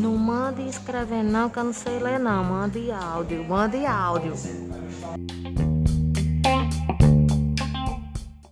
Não mande escrever não, que eu não sei ler não. Mande áudio, mande áudio.